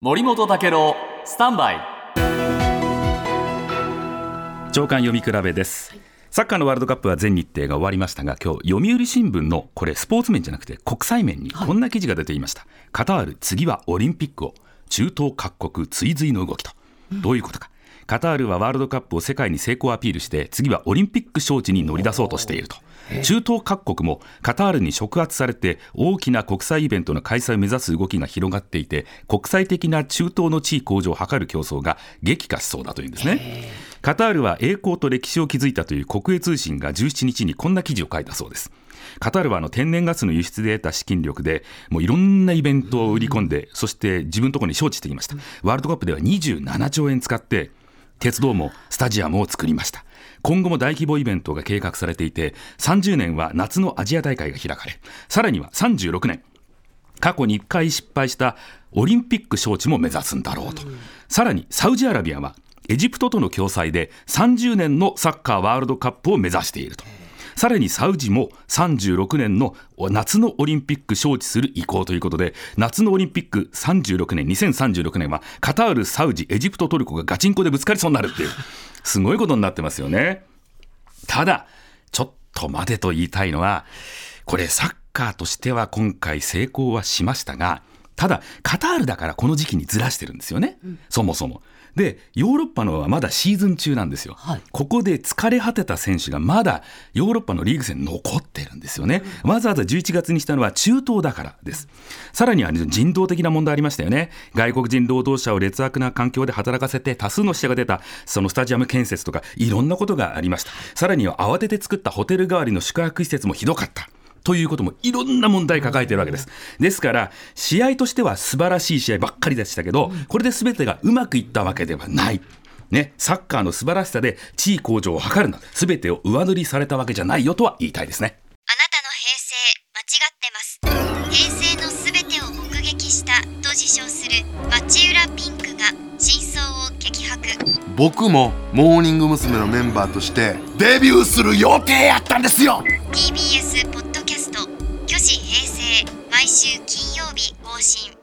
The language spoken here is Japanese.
森本武郎スタンバイ。長官読み比べです、サッカーのワールドカップは全日程が終わりましたが今日読売新聞のこれスポーツ面じゃなくて国際面にこんな記事が出ていました、カタール次はオリンピックを中東各国追随の動きと、どういうことか。カタールはワールドカップを世界に成功アピールして次はオリンピック招致に乗り出そうとしていると中東各国もカタールに触発されて大きな国際イベントの開催を目指す動きが広がっていて国際的な中東の地位向上を図る競争が激化しそうだというんですね。カタールは栄光と歴史を築いたという国営通信が17日にこんな記事を書いたそうです。カタールはあの天然ガスの輸出で得た資金力でもういろんなイベントを売り込んでそして自分のところに招致してきました。ワールドカップでは27兆円使って鉄道もスタジアムを作りました今後も大規模イベントが計画されていて30年は夏のアジア大会が開かれさらには36年過去に1回失敗したオリンピック招致も目指すんだろうと、さらにサウジアラビアはエジプトとの共催で30年のサッカーワールドカップを目指していると。さらにサウジも36年の夏のオリンピック招致する意向ということで、夏のオリンピック36年、2036年はカタール、サウジ、エジプト、トルコがガチンコでぶつかりそうになるっていう、すごいことになってますよね。ただ、ちょっとまでと言いたいのは、これサッカーとしては今回成功はしましたが、ただ、カタールだからこの時期にずらしてるんですよね、そもそも。で、ヨーロッパのはまだシーズン中なんですよ。はいここで疲れ果てた選手がまだヨーロッパのリーグ戦に残ってるんですよね。わざわざ11月にしたのは中東だからです。さらには、ね、人道的な問題ありましたよね。外国人労働者を劣悪な環境で働かせて多数の死者が出たそのスタジアム建設とかいろんなことがありました。さらには慌てて作ったホテル代わりの宿泊施設もひどかった。ということもいろんな問題抱えているわけです。ですから、試合としては素晴らしい試合ばっかりでしたけど、これで全てがうまくいったわけではない。ね、サッカーの素晴らしさで地位向上を図るな、全てを上塗りされたわけじゃないよとは言いたいですね。あなたの平成間違ってます平成のすべてを目撃したと自称する町浦ピンクが真相を激白僕もモーニング娘。のメンバーとしてデビューする予定やったんですよ TBS 週金曜日更新。